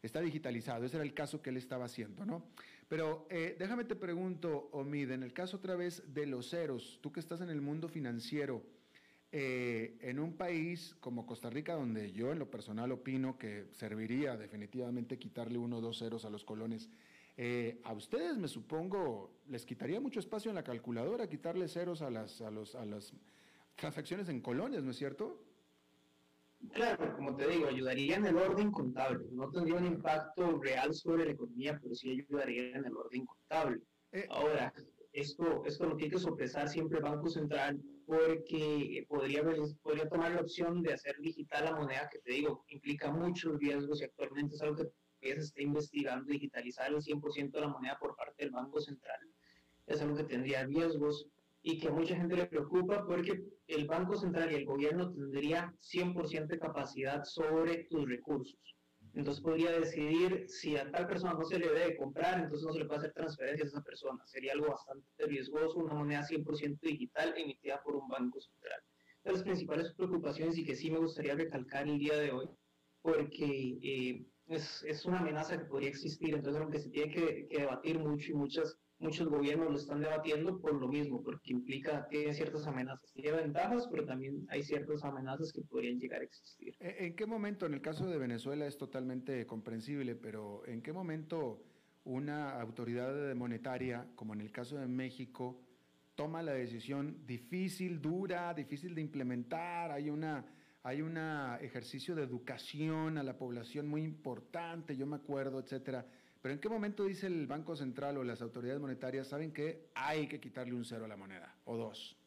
está digitalizado, ese era el caso que él estaba haciendo, ¿no? Pero eh, déjame te pregunto, Omid, en el caso otra vez de los ceros, tú que estás en el mundo financiero, eh, en un país como Costa Rica, donde yo en lo personal opino que serviría definitivamente quitarle uno o dos ceros a los colones, eh, a ustedes me supongo les quitaría mucho espacio en la calculadora quitarle ceros a las, a los, a las transacciones en colones, ¿no es cierto? Claro, como te digo, ayudaría en el orden contable. No tendría un impacto real sobre la economía, pero sí ayudaría en el orden contable. Eh, Ahora, esto, esto lo tiene que sopesar siempre el Banco Central porque podría, podría tomar la opción de hacer digital la moneda, que te digo, implica muchos riesgos y actualmente es algo que se está investigando, digitalizar el 100% de la moneda por parte del Banco Central. Es algo que tendría riesgos y que a mucha gente le preocupa porque el Banco Central y el gobierno tendría 100% de capacidad sobre tus recursos. Entonces podría decidir si a tal persona no se le debe comprar, entonces no se le puede hacer transferencias a esa persona. Sería algo bastante riesgoso, una moneda 100% digital emitida por un banco central. De las principales preocupaciones y que sí me gustaría recalcar el día de hoy, porque eh, es, es, una amenaza que podría existir, entonces aunque se tiene que, que debatir mucho y muchas muchos gobiernos lo están debatiendo por lo mismo, porque implica, tiene ciertas amenazas, tiene ventajas, pero también hay ciertas amenazas que podrían llegar a existir. ¿En qué momento, en el caso de Venezuela es totalmente comprensible, pero en qué momento una autoridad monetaria, como en el caso de México, toma la decisión difícil, dura, difícil de implementar, hay una hay un ejercicio de educación a la población muy importante, yo me acuerdo, etcétera pero ¿en qué momento dice el Banco Central o las autoridades monetarias, saben que hay que quitarle un cero a la moneda o dos?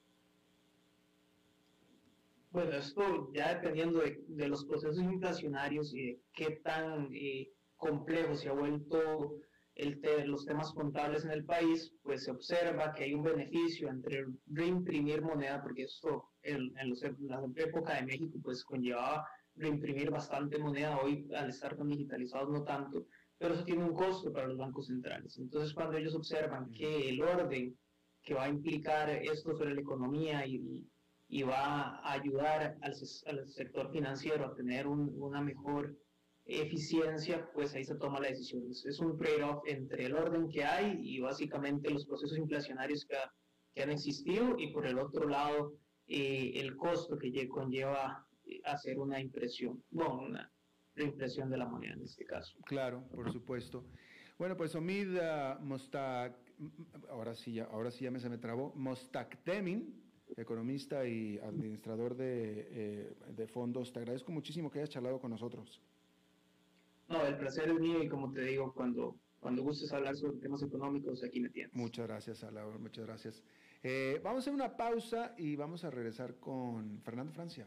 Bueno, esto ya dependiendo de, los procesos inflacionarios y de qué tan eh, complejo se ha vuelto el los temas contables en el país, pues se observa que hay un beneficio entre reimprimir moneda, porque esto en, en, la época de México pues conllevaba reimprimir bastante moneda, hoy al estar tan digitalizados no tanto, pero eso tiene un costo para los bancos centrales. Entonces, cuando ellos observan que el orden que va a implicar esto sobre la economía y, y va a ayudar al, al, sector financiero a tener una mejor eficiencia, pues ahí se toma la decisión. Es, un trade-off entre el orden que hay y básicamente los procesos inflacionarios que, que han existido y por el otro lado eh, el costo que conlleva eh, hacer una impresión, bueno, una, impresión de la moneda en este caso. Claro, por supuesto. Bueno, pues Omid uh, Mostak, ahora sí, ya, ahora sí ya me se me trabó, Mostaktemin, economista y administrador de, eh, de, fondos, te agradezco muchísimo que hayas charlado con nosotros. No, el placer es mío y como te digo, cuando, cuando gustes hablar sobre temas económicos, aquí me tienes. Muchas gracias, Ala, muchas gracias. Eh, vamos a hacer una pausa y vamos a regresar con Fernando Francia.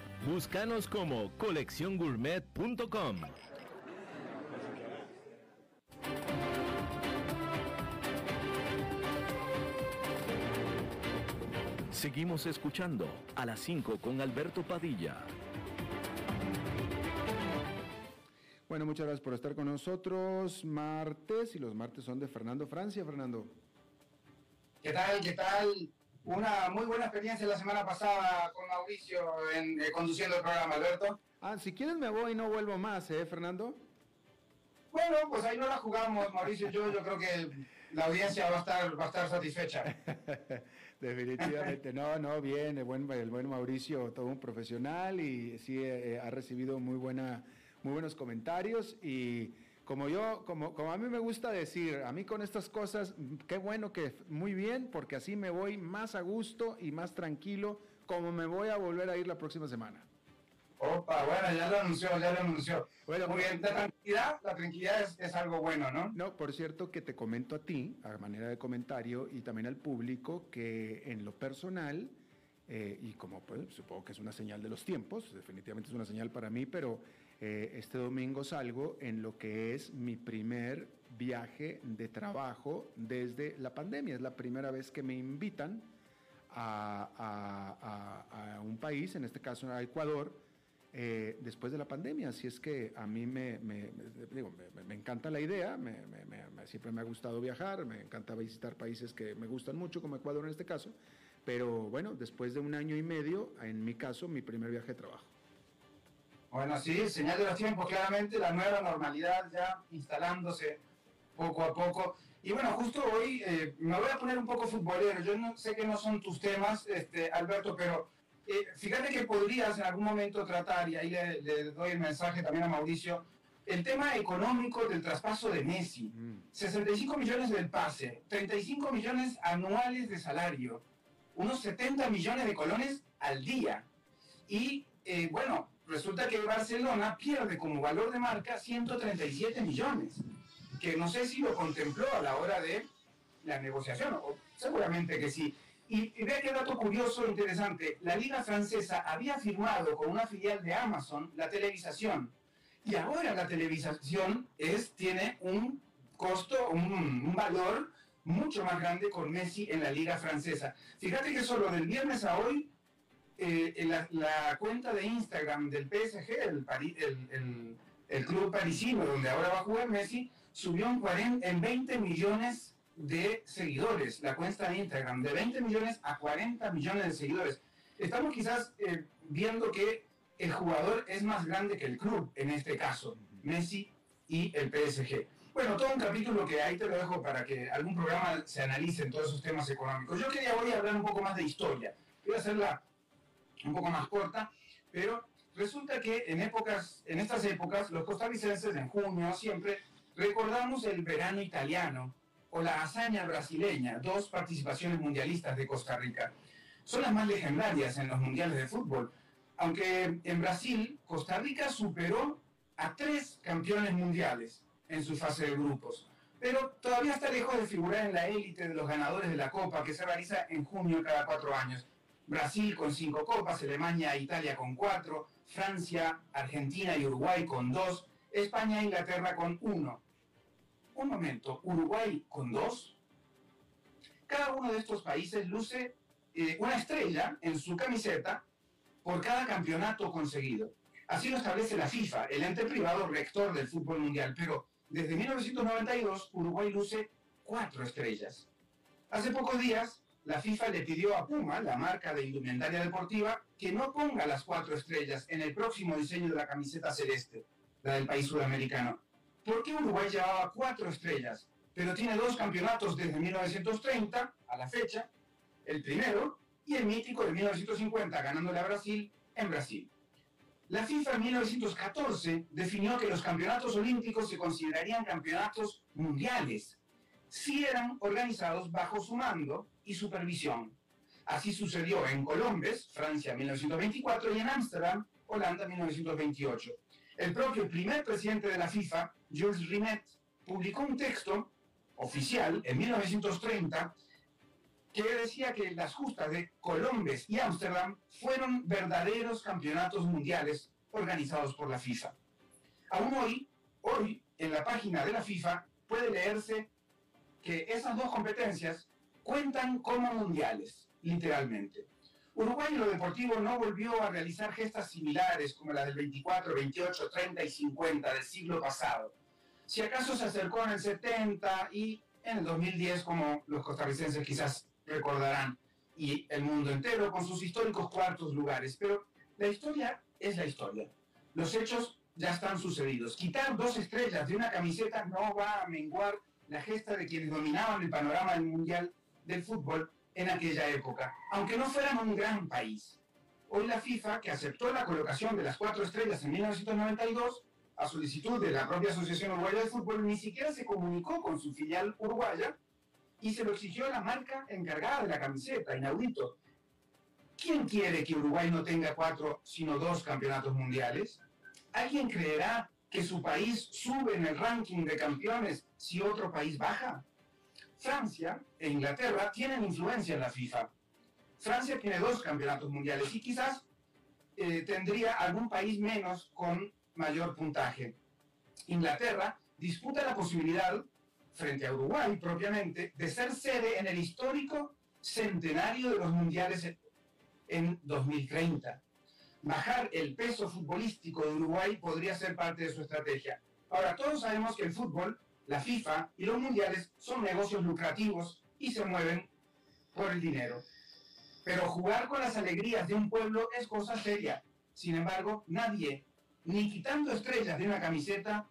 Búscanos como colecciongourmet.com. Seguimos escuchando a las 5 con Alberto Padilla. Bueno, muchas gracias por estar con nosotros. Martes, y los martes son de Fernando Francia. Fernando. ¿Qué tal? ¿Qué tal? Una muy buena experiencia la semana pasada con Mauricio en, eh, conduciendo el programa, Alberto. Ah, si quieres me voy y no vuelvo más, ¿eh, Fernando? Bueno, pues ahí no la jugamos, Mauricio yo, yo creo que la audiencia va a estar, va a estar satisfecha. Definitivamente, no, no, bien, el buen, el buen Mauricio, todo un profesional y sí eh, ha recibido muy, buena, muy buenos comentarios y como yo, como, como a mí me gusta decir, a mí con estas cosas, qué bueno que muy bien, porque así me voy más a gusto y más tranquilo, como me voy a volver a ir la próxima semana. Opa, bueno, ya lo anunció, ya lo anunció. Bueno, Muy bien, la tranquilidad, la tranquilidad es, algo bueno, ¿no? No, por cierto que te comento a ti, a manera de comentario, y también al público, que en lo personal, eh, y como pues, supongo que es una señal de los tiempos, definitivamente es una señal para mí, pero eh, este domingo salgo en lo que es mi primer viaje de trabajo desde la pandemia. Es la primera vez que me invitan a, un país, en este caso a Ecuador, eh, después de la pandemia. Así es que a mí me, encanta la idea, siempre me ha gustado viajar, me encanta visitar países que me gustan mucho, como Ecuador en este caso. Pero bueno, después de un año y medio, en mi caso, mi primer viaje de trabajo. Bueno, sí, señal de los tiempos, claramente la nueva normalidad ya instalándose poco a poco. Y bueno, justo hoy eh, me voy a poner un poco futbolero. Yo no, sé que no son tus temas, este, Alberto, pero eh, fíjate que podrías en algún momento tratar, y ahí le, doy el mensaje también a Mauricio, el tema económico del traspaso de Messi. 65 mm. millones del pase, 35 millones anuales de salario, unos 70 millones de colones al día. Y eh, bueno, resulta que Barcelona pierde como valor de marca 137 millones, que no sé si lo contempló a la hora de la negociación, seguramente que sí. Y, vea qué dato curioso e interesante, la liga francesa había firmado con una filial de Amazon la televisación, y ahora la televisación es, tiene un costo, un valor mucho más grande con Messi en la liga francesa. Fíjate que solo del viernes a hoy eh, la, cuenta de Instagram del PSG, el, club parisino donde ahora va a jugar Messi, subió en, 40, en 20 millones de seguidores, la cuenta de Instagram, de 20 millones a 40 millones de seguidores. Estamos quizás eh, viendo que el jugador es más grande que el club, en este caso, Messi y el PSG. Bueno, todo un capítulo que ahí te lo dejo para que algún programa se analice en todos esos temas económicos. Yo quería hoy hablar un poco más de historia. A hacer la, un poco más corta, pero resulta que en, épocas, en estas épocas los costarricenses en junio siempre recordamos el verano italiano o la hazaña brasileña, dos participaciones mundialistas de Costa Rica. Son las más legendarias en los mundiales de fútbol, aunque en Brasil Costa Rica superó a tres campeones mundiales en su fase de grupos. pero todavía está lejos de figurar en la élite de los ganadores de la Copa que se realiza en junio cada cuatro años. Brasil con cinco copas, Alemania e Italia con cuatro, Francia, Argentina y Uruguay con dos, España e Inglaterra con uno. Un momento, Uruguay con dos. Cada uno de estos países luce eh, una estrella en su camiseta por cada campeonato conseguido. Así lo establece la FIFA, el ente privado rector del fútbol mundial, pero desde 1992 Uruguay luce cuatro estrellas. Hace pocos días, la FIFA le pidió a Puma, la marca de indumentaria deportiva, que no ponga las cuatro estrellas en el próximo diseño de la camiseta celeste, la del país sudamericano. ¿Por qué Uruguay llevaba cuatro estrellas, pero tiene dos campeonatos desde 1930 a la fecha, el primero y el mítico de 1950, ganándole a Brasil en Brasil? La FIFA en 1914 definió que los campeonatos olímpicos se considerarían campeonatos mundiales si eran organizados bajo su mando y supervisión. Así sucedió en Colombes, Francia 1924, y en Ámsterdam, Holanda 1928. El propio primer presidente de la FIFA, Jules Rimet, publicó un texto oficial en 1930 que decía que las justas de Colombes y Ámsterdam fueron verdaderos campeonatos mundiales organizados por la FIFA. Aún hoy, hoy, en la página de la FIFA puede leerse que esas dos competencias cuentan como mundiales, literalmente. Uruguay en lo deportivo no volvió a realizar gestas similares como las del 24, 28, 30 y 50 del siglo pasado. Si acaso se acercó en el 70 y en el 2010, como los costarricenses quizás recordarán, y el mundo entero con sus históricos cuartos lugares. Pero la historia es la historia. Los hechos ya están sucedidos. Quitar dos estrellas de una camiseta no va a menguar la gesta de quienes dominaban el panorama del mundial del fútbol en aquella época, aunque no fueran un gran país. Hoy la FIFA, que aceptó la colocación de las cuatro estrellas en 1992, a solicitud de la propia Asociación Uruguaya de Fútbol, ni siquiera se comunicó con su filial uruguaya y se lo exigió a la marca encargada de la camiseta, inaudito. ¿Quién quiere que Uruguay no tenga cuatro, sino dos campeonatos mundiales? ¿Alguien creerá que su país sube en el ranking de campeones si otro país baja? Francia e Inglaterra tienen influencia en la FIFA. Francia tiene dos campeonatos mundiales y quizás eh, tendría algún país menos con mayor puntaje. Inglaterra disputa la posibilidad, frente a Uruguay propiamente, de ser sede en el histórico centenario de los mundiales en 2030. Bajar el peso futbolístico de Uruguay podría ser parte de su estrategia. Ahora, todos sabemos que el fútbol la FIFA y los mundiales son negocios lucrativos y se mueven por el dinero. Pero jugar con las alegrías de un pueblo es cosa seria. Sin embargo, nadie, ni quitando estrellas de una camiseta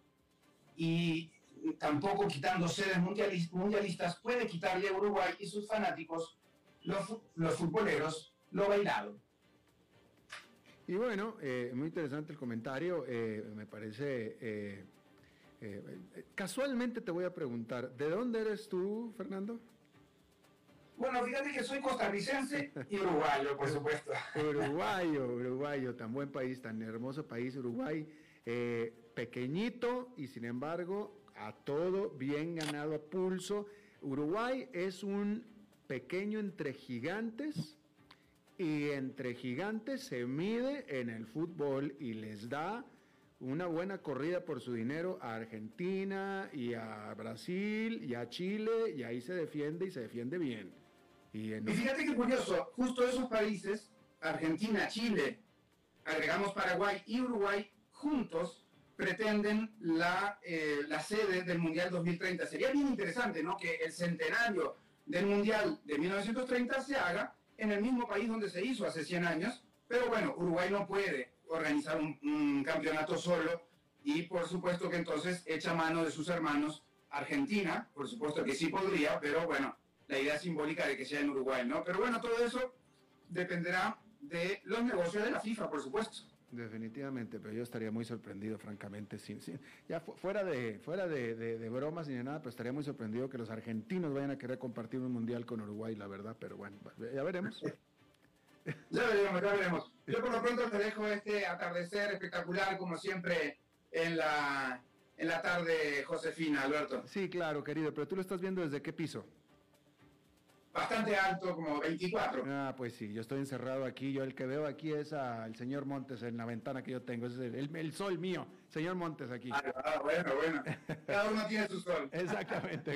y tampoco quitando sedes mundialistas, puede quitarle a Uruguay y sus fanáticos, los, los futboleros, lo bailado. Y bueno, eh, muy interesante el comentario. Eh, me parece eh, eh, casualmente te voy a preguntar, ¿de dónde eres tú, Fernando? Bueno, fíjate que soy costarricense y uruguayo, por supuesto. Uruguayo, uruguayo, tan buen país, tan hermoso país, Uruguay, eh, pequeñito y sin embargo a todo bien ganado a pulso. Uruguay es un pequeño entre gigantes y entre gigantes se mide en el fútbol y les da una buena corrida por su dinero a Argentina y a Brasil y a Chile y ahí se defiende y se defiende bien. Y, fíjate que curioso, justo esos países, Argentina, Chile, agregamos Paraguay y Uruguay, juntos pretenden la, eh, la sede del Mundial 2030. Sería bien interesante, ¿no? Que el centenario del Mundial de 1930 se haga en el mismo país donde se hizo hace 100 años, pero bueno, Uruguay no puede organizar un, campeonato solo y por supuesto que entonces echa mano de sus hermanos Argentina, por supuesto que sí podría, pero bueno, la idea simbólica de que sea en Uruguay, ¿no? Pero bueno, todo eso dependerá de los negocios de la FIFA, por supuesto. Definitivamente, pero yo estaría muy sorprendido, francamente, sin, ya fuera de fuera de, de, bromas ni de nada, pues estaría muy sorprendido que los argentinos vayan a querer compartir un mundial con Uruguay, la verdad, pero bueno, ya veremos. Ya veremos, ya veremos. Yo por lo pronto te dejo este atardecer espectacular, como siempre, en la, en la tarde, Josefina, Alberto. Sí, claro, querido, pero tú lo estás viendo desde qué piso? Bastante alto, como 24. Ah, pues sí, yo estoy encerrado aquí. Yo el que veo aquí es al señor Montes en la ventana que yo tengo. Es el, el, sol mío, señor Montes aquí. Ah, bueno, bueno. Cada uno tiene su sol. Exactamente,